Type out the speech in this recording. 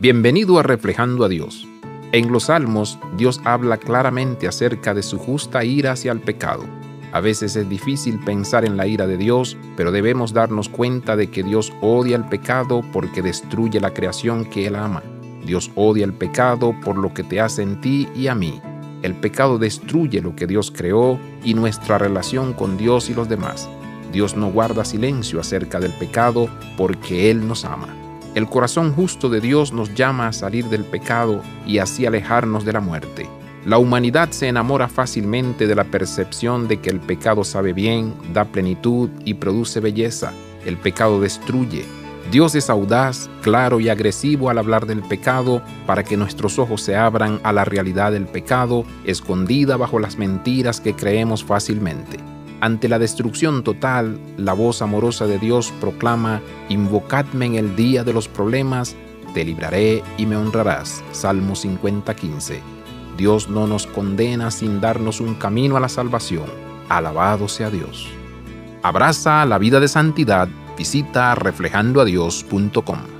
Bienvenido a Reflejando a Dios. En los Salmos, Dios habla claramente acerca de su justa ira hacia el pecado. A veces es difícil pensar en la ira de Dios, pero debemos darnos cuenta de que Dios odia el pecado porque destruye la creación que Él ama. Dios odia el pecado por lo que te hace en ti y a mí. El pecado destruye lo que Dios creó y nuestra relación con Dios y los demás. Dios no guarda silencio acerca del pecado porque Él nos ama. El corazón justo de Dios nos llama a salir del pecado y así alejarnos de la muerte. La humanidad se enamora fácilmente de la percepción de que el pecado sabe bien, da plenitud y produce belleza. El pecado destruye, Dios es audaz, claro y agresivo al hablar del pecado para que nuestros ojos se abran a la realidad del pecado escondida bajo las mentiras que creemos fácilmente. Ante la destrucción total, la voz amorosa de Dios proclama, Invocadme en el día de los problemas, te libraré y me honrarás. Salmo 50:15. Dios no nos condena sin darnos un camino a la salvación. Alabado sea Dios. Abraza la vida de santidad visita reflejandoadios.com.